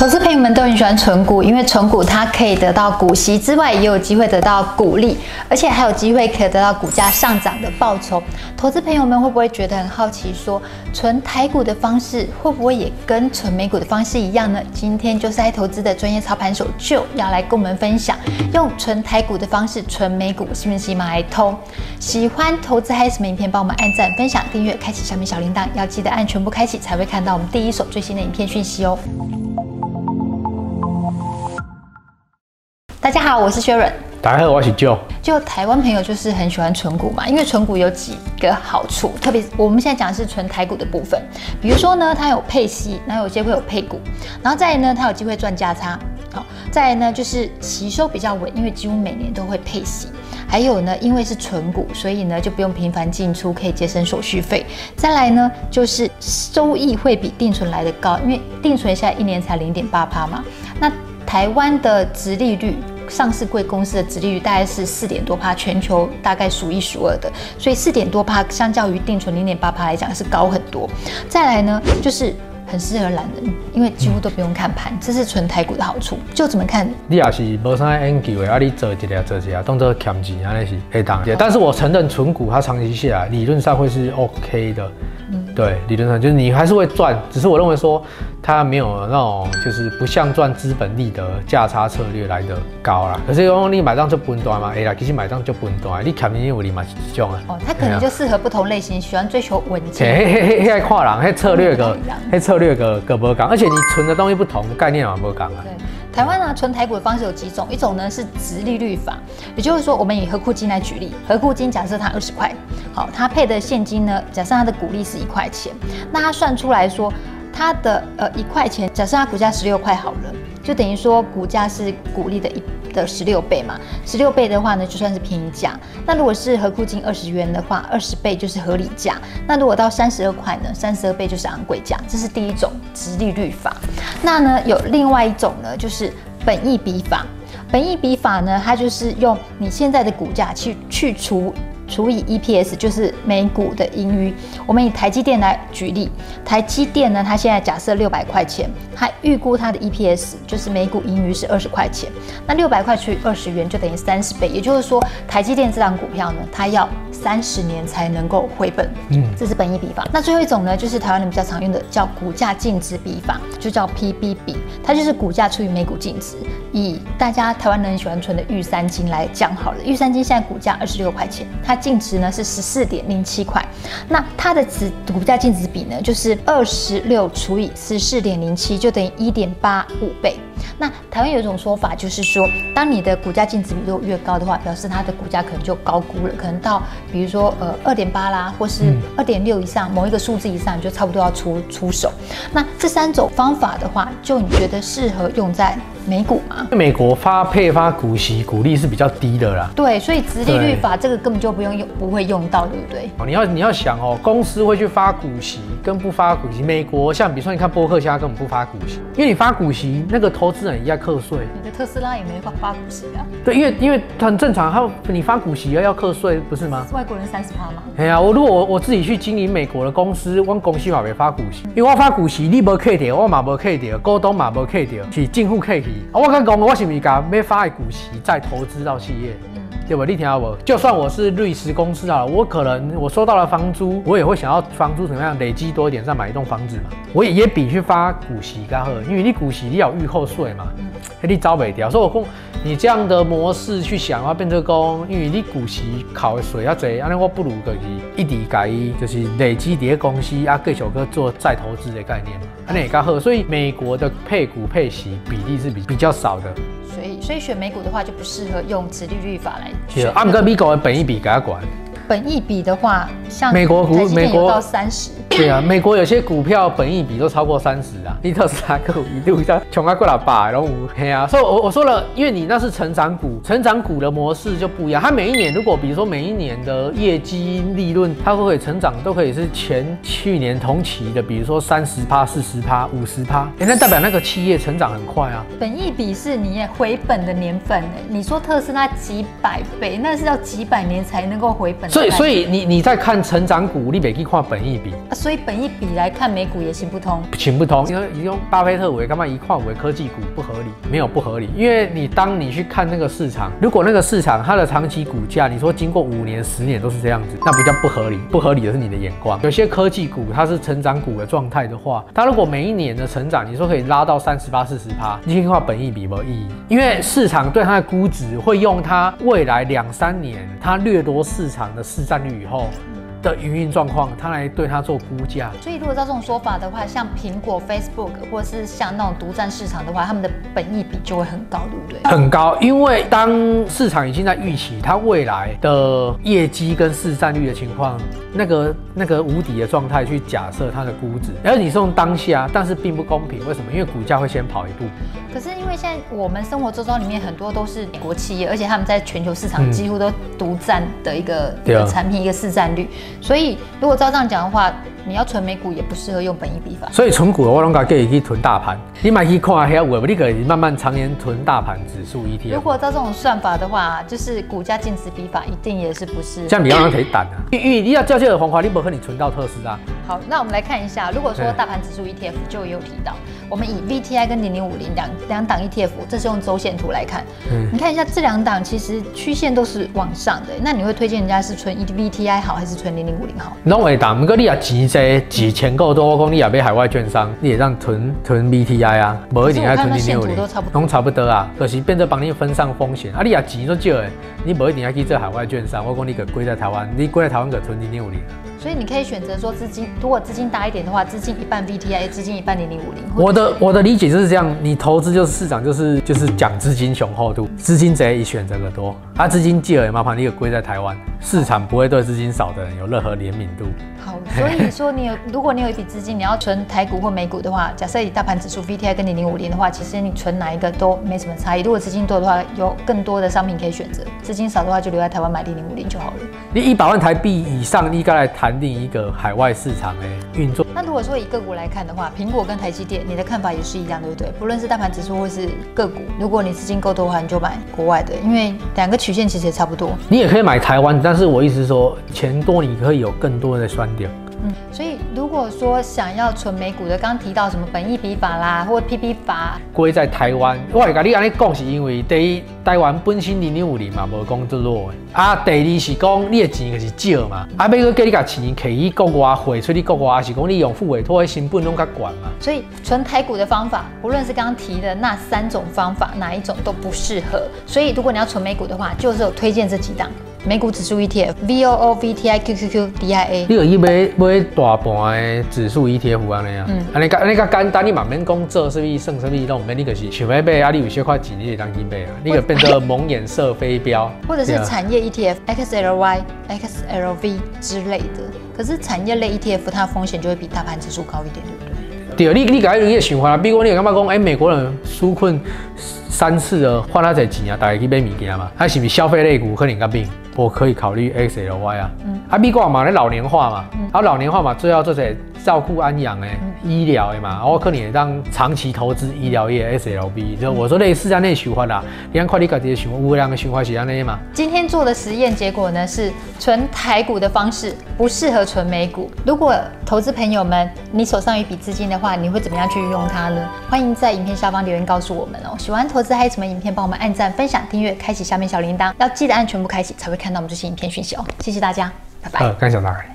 投资朋友们都很喜欢存股，因为存股它可以得到股息之外，也有机会得到股利，而且还有机会可以得到股价上涨的报酬。投资朋友们会不会觉得很好奇说，存台股的方式会不会也跟存美股的方式一样呢？今天就是爱投资的专业操盘手就要来跟我们分享，用存台股的方式存美股，是不是马来通？喜欢投资还有什么影片，帮我们按赞、分享、订阅、开启小米小铃铛，要记得按全部开启，才会看到我们第一手最新的影片讯息哦。大家好，我是薛润。大家好，我是 Joe。就台湾朋友就是很喜欢存股嘛，因为存股有几个好处，特别我们现在讲的是存台股的部分。比如说呢，它有配息，然后有些会有配股，然后再来呢，它有机会赚价差。好，再来呢就是息收比较稳，因为几乎每年都会配息。还有呢，因为是存股，所以呢就不用频繁进出，可以节省手续费。再来呢就是收益会比定存来的高，因为定存现在一年才零点八趴嘛。那台湾的殖利率，上市贵公司的殖利率大概是四点多趴，全球大概数一数二的，所以四点多趴相较于定存零点八趴来讲是高很多。再来呢，就是很适合懒人，因为几乎都不用看盘，这是存台股的好处。就怎么看？你也是无啥研究的，啊，你做一下做一下，当做欠钱，安尼是可以当。但是我承认存股它长期下来理论上会是 OK 的。对，理论上就是你还是会赚，只是我认为说它没有那种就是不像赚资本利的价差策略来的高啦。可是说你买账就分段嘛，哎啦，其实买账就分段，你看你有你嘛是这种啊。哦，它可能就适合不同类型，喜欢追求稳健。嘿嘿嘿嘿，跨栏，嘿策略 个，嘿策略个个不讲，而且你存的东西不同，概念也不讲啊。对。台湾呢，存台股的方式有几种，一种呢是直利率法，也就是说，我们以合库金来举例，合库金假设它二十块，好，它配的现金呢，假设它的股利是一块钱，那它算出来说，它的呃一块钱，假设它股价十六块好了，就等于说股价是股利的一的十六倍嘛，十六倍的话呢，就算是便宜价。那如果是合库金二十元的话，二十倍就是合理价。那如果到三十二块呢，三十二倍就是昂贵价。这是第一种直利率法。那呢，有另外一种呢，就是本益比法。本益比法呢，它就是用你现在的骨架去去除。除以 EPS 就是每股的盈余。我们以台积电来举例，台积电呢，它现在假设六百块钱，它预估它的 EPS 就是每股盈余是二十块钱。那六百块除以二十元就等于三十倍，也就是说，台积电这档股票呢，它要三十年才能够回本。嗯，这是本益比法。那最后一种呢，就是台湾人比较常用的叫股价净值比法，就叫 PB 比，它就是股价除以每股净值。以大家台湾人喜欢存的玉三金来讲好了，玉三金现在股价二十六块钱，它净值呢是十四点零七块，那它的值股价净值比呢就是二十六除以十四点零七，就等于一点八五倍。那台湾有一种说法，就是说，当你的股价净值比如果越高的话，表示它的股价可能就高估了，可能到比如说呃二点八啦，或是二点六以上，某一个数字以上，你就差不多要出出手。那这三种方法的话，就你觉得适合用在美股吗？美国发配发股息，股利是比较低的啦。对，所以直利率法这个根本就不用用，不会用到，对不对？你要你要想哦，公司会去发股息跟不发股息。美国像比如说你看波克夏根本不发股息，因为你发股息，那个投资人也要课税。你的特斯拉也没发发股息啊？对，因为因为很正常，他你发股息要要课税，不是吗？是外国人三十趴吗？哎呀，我如果我我自己去经营美国的公司，我公司嘛没发股息，因为我发股息你无扣掉，我嘛无扣掉，股东嘛无扣掉，是政府扣去。我跟讲我。是不是讲要发股息再投资到企业，对吧？你听好不？就算我是律师公司啊，我可能我收到了房租，我也会想要房租怎么样累积多一点再买一栋房子嘛。我也也比去发股息更好，因为你股息你要预扣税嘛，你招不掉。所以我讲你这样的模式去想要变成功，因为你股息考的税要济，安尼我不如就是一直改就是累积叠公司啊，继续去做再投资的概念嘛。那也刚好，所以美国的配股配息比例是比比较少的，所以选美股的话就不适合用直利率法来选。啊，不过美国的本益比给他管。本益比的话，像美国股，美国到三十。对啊，美国有些股票本益比都超过三十啊，你特斯拉个一度像穷啊过了百，然后嘿啊，所以我我说了，因为你那是成长股，成长股的模式就不一样。它每一年如果比如说每一年的业绩利润，它都可以成长，都可以是前去年同期的，比如说三十趴、四十趴、五十趴，哎那代表那个企业成长很快啊。本益比是你也回本的年份，你说特斯拉几百倍，那是要几百年才能够回本。所以所以你你在看成长股，你每去看本益比。所以本益比来看美股也行不通，行不通。因为用巴菲特为干嘛一块为科技股不合理？没有不合理，因为你当你去看那个市场，如果那个市场它的长期股价，你说经过五年、十年都是这样子，那比较不合理。不合理的是你的眼光。有些科技股它是成长股的状态的话，它如果每一年的成长，你说可以拉到三十八、四十趴，你听话本益比没意义，因为市场对它的估值会用它未来两三年它掠夺市场的市占率以后。的营运状况，他来对他做估价。所以如果照这种说法的话，像苹果、Facebook 或是像那种独占市场的话，他们的本益比就会很高，对不对？很高，因为当市场已经在预期它未来的业绩跟市占率的情况，那个那个无底的状态去假设它的估值，而你是用当下，但是并不公平。为什么？因为股价会先跑一步。可是因为现在我们生活周遭里面很多都是美国企业，而且他们在全球市场几乎都独占的一个、嗯、一个产品，一个市占率。所以，如果照这样讲的话，你要存美股也不适合用本益比法。所以存股的话，我拢建议去囤大盘。你买去看下，有无？你可以慢慢常年囤大盘指数 ETF。如果照这种算法的话，就是股价净值比法一定也是不是？这样比较可以胆啊。因为你要交接的方法，你不可能存到特斯拉。好，那我们来看一下，如果说大盘指数 ETF 就有提到，我们以 VTI 跟零零五零两两档 ETF，这是用周线图来看。嗯，你看一下这两档其实曲线都是往上的。那你会推荐人家是存 VTI 好，还是存零零五零好？拢会档，不过你也钱多，钱钱够多，我讲你也买海外券商，你也让囤囤 VTI 啊，不一定要存零零五零，拢差不多啊。可是变成帮你分散风险，啊，你也钱都少诶，你不一定要去做海外券商，我讲你可归在台湾，你归在台湾可存零零五零。所以你可以选择说资金，如果资金大一点的话，资金一半 VTI，资金一半零零五零。我的我的理解就是这样，你投资就是市场就是就是讲资金雄厚度，资金贼以选择的多，啊资金借了麻烦你可归在台湾，市场不会对资金少的人有任何怜悯度。好，所以说你有，如果你有一笔资金，你要存台股或美股的话，假设以大盘指数 VTI 跟零零五零的话，其实你存哪一个都没什么差异。如果资金多的话，有更多的商品可以选择；资金少的话，就留在台湾买零零五零就好了。你一百万台币以上，应该来谈定一个海外市场诶运作。那如果说以个股来看的话，苹果跟台积电，你的看法也是一样，对不对？不论是大盘指数或是个股，如果你资金够多的话，你就买国外的，因为两个曲线其实也差不多。你也可以买台湾，但是我意思是说，钱多你可以有更多的选点。嗯，所以如果说想要存美股的，刚提到什么本益比法啦，或 PP 法，归在台湾，我会跟你安尼讲，是因为第一，台湾本身零零五零嘛，无讲得落的啊。第二是讲你的钱就是少嘛，啊，要个叫你把钱可以国外汇出去国外，还是讲你用付委托的成本拢较悬嘛。所以存台股的方法，无论是刚刚提的那三种方法，哪一种都不适合。所以如果你要存美股的话，就是有推荐这几档。美股指数 ETF V O O V T I Q Q Q D I A，你有去买买大盘的指数 ETF 安尼啊？嗯，安尼个安尼个简单，你慢慢讲做什么算什么，都唔免你个是想要买啊，你有些块钱你就当去买啊，你个变成蒙眼色飞镖，或者是产业 ETF X L Y X L V 之类的。可是产业类 ETF 它的风险就会比大盘指数高一点，对不对？对，你你个你的想法，比如说你有感觉讲，哎，美国人纾困三次的花那侪钱啊，大家去买物件嘛，还是不是消费类股可能较变？我可以考虑 XLY 啊，嗯，啊，美国嘛，那老年化嘛，嗯，啊，老年化嘛，最后这些照顾安养诶，医疗的嘛，我可能当长期投资医疗业 SLB，就我说类似这样的循环啦，你看快递赶这些循环，无量的循环是这样嘛。今天做的实验结果呢是存台股的方式不适合存美股。如果投资朋友们你手上有一笔资金的话，你会怎么样去运用它呢？欢迎在影片下方留言告诉我们哦。喜欢投资还有什么影片，帮我们按赞、分享、订阅、开启下面小铃铛，要记得按全部开启才会看到我们最新影片讯息哦，谢谢大家，拜拜。呃，感谢大家。